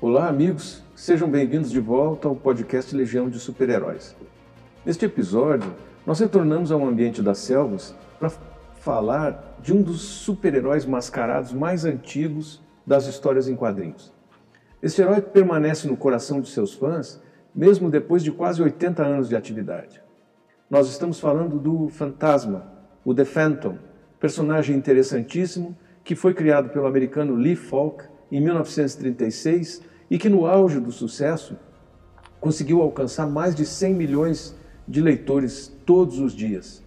Olá, amigos, sejam bem-vindos de volta ao podcast Legião de Super-Heróis. Neste episódio, nós retornamos ao ambiente das selvas para falar de um dos super-heróis mascarados mais antigos das histórias em quadrinhos. Este herói permanece no coração de seus fãs mesmo depois de quase 80 anos de atividade. Nós estamos falando do Fantasma, o The Phantom, personagem interessantíssimo que foi criado pelo americano Lee Falk em 1936 e que no auge do sucesso conseguiu alcançar mais de 100 milhões de leitores todos os dias.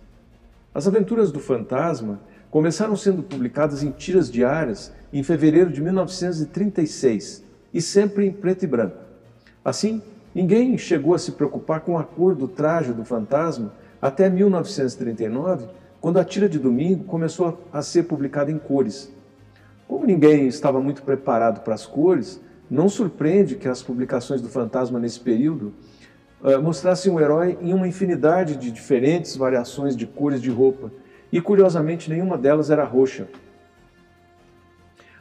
As aventuras do Fantasma começaram sendo publicadas em tiras diárias em fevereiro de 1936 e sempre em preto e branco. Assim, ninguém chegou a se preocupar com a cor do traje do fantasma até 1939, quando a tira de domingo começou a ser publicada em cores. Como ninguém estava muito preparado para as cores, não surpreende que as publicações do fantasma nesse período uh, mostrassem o herói em uma infinidade de diferentes variações de cores de roupa, e curiosamente nenhuma delas era roxa.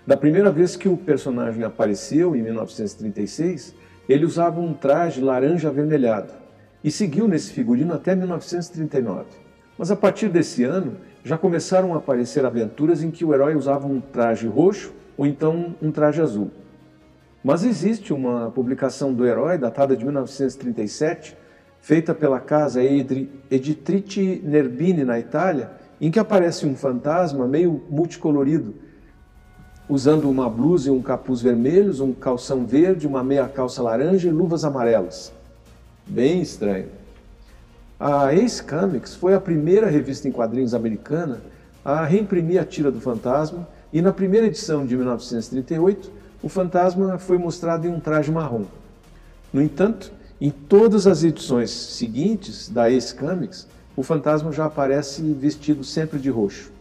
Da primeira vez que o personagem apareceu, em 1936, ele usava um traje laranja avermelhado e seguiu nesse figurino até 1939. Mas a partir desse ano, já começaram a aparecer aventuras em que o herói usava um traje roxo ou então um traje azul. Mas existe uma publicação do herói, datada de 1937, feita pela casa Editrice Nerbini na Itália, em que aparece um fantasma meio multicolorido, usando uma blusa e um capuz vermelhos, um calção verde, uma meia calça laranja e luvas amarelas. Bem estranho. A Ace Comics foi a primeira revista em quadrinhos americana a reimprimir a tira do fantasma e na primeira edição de 1938 o fantasma foi mostrado em um traje marrom. No entanto, em todas as edições seguintes da Ace Comics, o fantasma já aparece vestido sempre de roxo.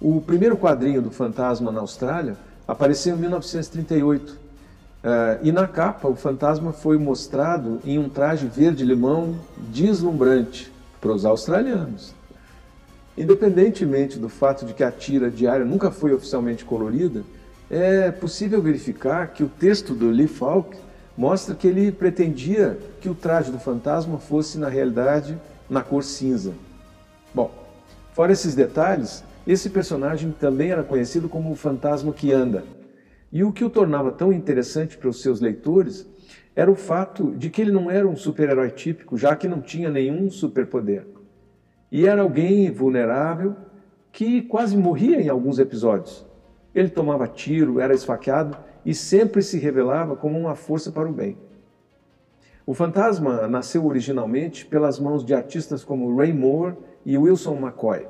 O primeiro quadrinho do fantasma na Austrália apareceu em 1938 Uh, e na capa, o fantasma foi mostrado em um traje verde-limão deslumbrante para os australianos. Independentemente do fato de que a tira diária nunca foi oficialmente colorida, é possível verificar que o texto do Lee Falk mostra que ele pretendia que o traje do fantasma fosse, na realidade, na cor cinza. Bom, fora esses detalhes, esse personagem também era conhecido como o fantasma que anda e o que o tornava tão interessante para os seus leitores era o fato de que ele não era um super-herói típico, já que não tinha nenhum superpoder. E era alguém vulnerável que quase morria em alguns episódios. Ele tomava tiro, era esfaqueado e sempre se revelava como uma força para o bem. O fantasma nasceu originalmente pelas mãos de artistas como Ray Moore e Wilson McCoy.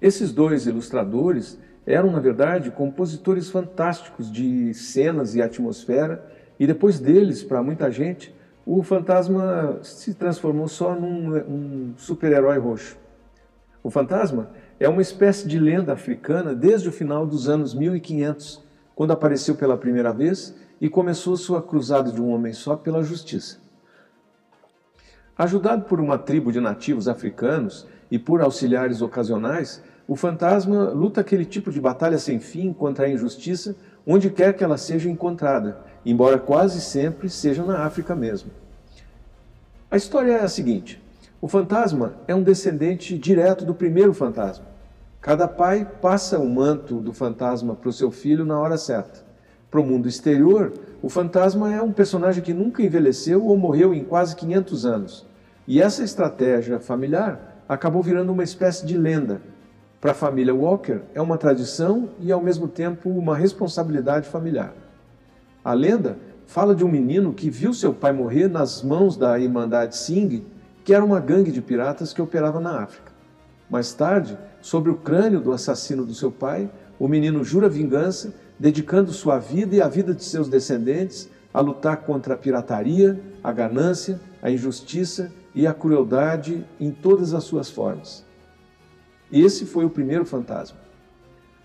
Esses dois ilustradores eram, na verdade, compositores fantásticos de cenas e atmosfera, e depois deles, para muita gente, o fantasma se transformou só num um super-herói roxo. O fantasma é uma espécie de lenda africana desde o final dos anos 1500, quando apareceu pela primeira vez e começou sua cruzada de um homem só pela justiça. Ajudado por uma tribo de nativos africanos e por auxiliares ocasionais, o fantasma luta aquele tipo de batalha sem fim contra a injustiça onde quer que ela seja encontrada, embora quase sempre seja na África mesmo. A história é a seguinte: o fantasma é um descendente direto do primeiro fantasma. Cada pai passa o manto do fantasma para o seu filho na hora certa. Para o mundo exterior, o fantasma é um personagem que nunca envelheceu ou morreu em quase 500 anos. E essa estratégia familiar acabou virando uma espécie de lenda, para a família Walker, é uma tradição e, ao mesmo tempo, uma responsabilidade familiar. A lenda fala de um menino que viu seu pai morrer nas mãos da Irmandade Singh, que era uma gangue de piratas que operava na África. Mais tarde, sobre o crânio do assassino do seu pai, o menino jura vingança, dedicando sua vida e a vida de seus descendentes a lutar contra a pirataria, a ganância, a injustiça e a crueldade em todas as suas formas. Esse foi o primeiro fantasma.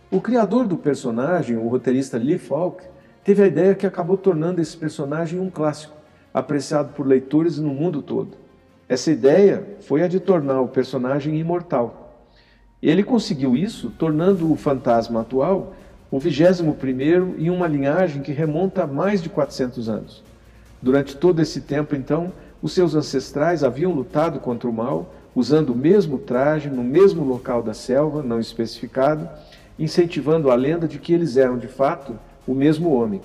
O criador do personagem, o roteirista Lee Falk, teve a ideia que acabou tornando esse personagem um clássico, apreciado por leitores no mundo todo. Essa ideia foi a de tornar o personagem imortal. Ele conseguiu isso tornando o fantasma atual o vigésimo primeiro em uma linhagem que remonta a mais de 400 anos. Durante todo esse tempo, então, os seus ancestrais haviam lutado contra o mal, usando o mesmo traje, no mesmo local da selva, não especificado, incentivando a lenda de que eles eram, de fato, o mesmo homem.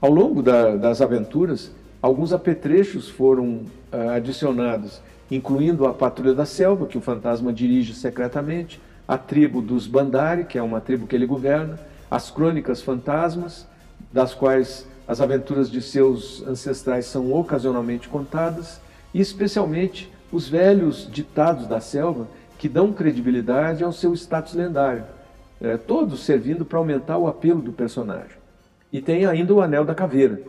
Ao longo da, das aventuras, alguns apetrechos foram uh, adicionados, incluindo a Patrulha da Selva, que o fantasma dirige secretamente, a tribo dos Bandari, que é uma tribo que ele governa, as crônicas fantasmas, das quais as aventuras de seus ancestrais são ocasionalmente contadas, e especialmente os velhos ditados da selva que dão credibilidade ao seu status lendário, é, todos servindo para aumentar o apelo do personagem. E tem ainda o Anel da Caveira.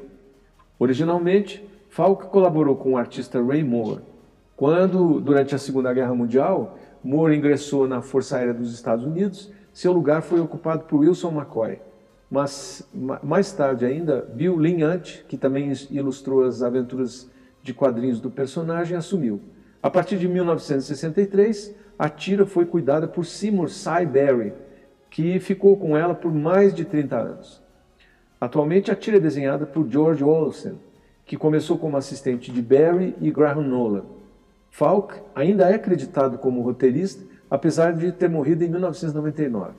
Originalmente, Falk colaborou com o artista Ray Moore. Quando, durante a Segunda Guerra Mundial, Moore ingressou na Força Aérea dos Estados Unidos, seu lugar foi ocupado por Wilson McCoy. Mas mais tarde ainda, Bill Linhant, que também ilustrou as aventuras de quadrinhos do personagem, assumiu. A partir de 1963, a tira foi cuidada por Seymour Cy Berry, que ficou com ela por mais de 30 anos. Atualmente, a tira é desenhada por George Olsen, que começou como assistente de Barry e Graham Nolan. Falk ainda é acreditado como roteirista, apesar de ter morrido em 1999.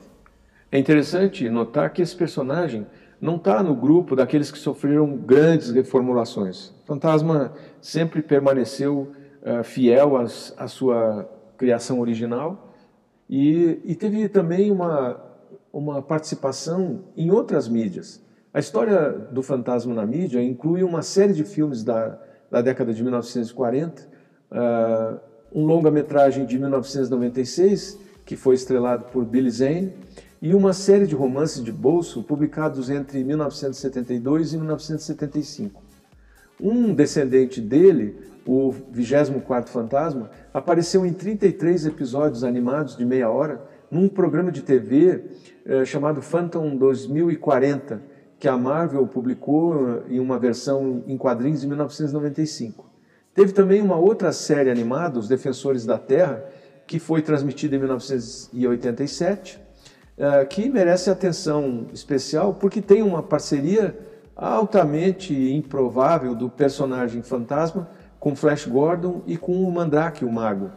É interessante notar que esse personagem não está no grupo daqueles que sofreram grandes reformulações. O Fantasma sempre permaneceu uh, fiel à sua criação original e, e teve também uma, uma participação em outras mídias. A história do fantasma na mídia inclui uma série de filmes da, da década de 1940, uh, um longa-metragem de 1996, que foi estrelado por Billy Zane, e uma série de romances de bolso publicados entre 1972 e 1975. Um descendente dele, o 24º Fantasma, apareceu em 33 episódios animados de meia hora num programa de TV eh, chamado Phantom 2040, que a Marvel publicou eh, em uma versão em quadrinhos em 1995. Teve também uma outra série animada, Os Defensores da Terra, que foi transmitida em 1987, eh, que merece atenção especial porque tem uma parceria altamente improvável do personagem fantasma com Flash Gordon e com o Mandrake, o mago.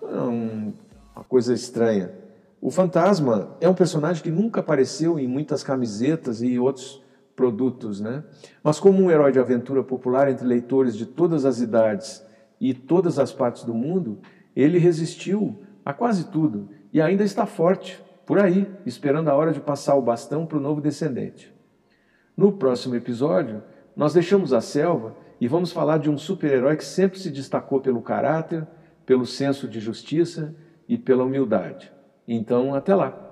É uma coisa estranha. O fantasma é um personagem que nunca apareceu em muitas camisetas e outros produtos, né? Mas como um herói de aventura popular entre leitores de todas as idades e todas as partes do mundo, ele resistiu a quase tudo e ainda está forte por aí, esperando a hora de passar o bastão para o novo descendente. No próximo episódio, nós deixamos a selva e vamos falar de um super-herói que sempre se destacou pelo caráter, pelo senso de justiça e pela humildade. Então, até lá!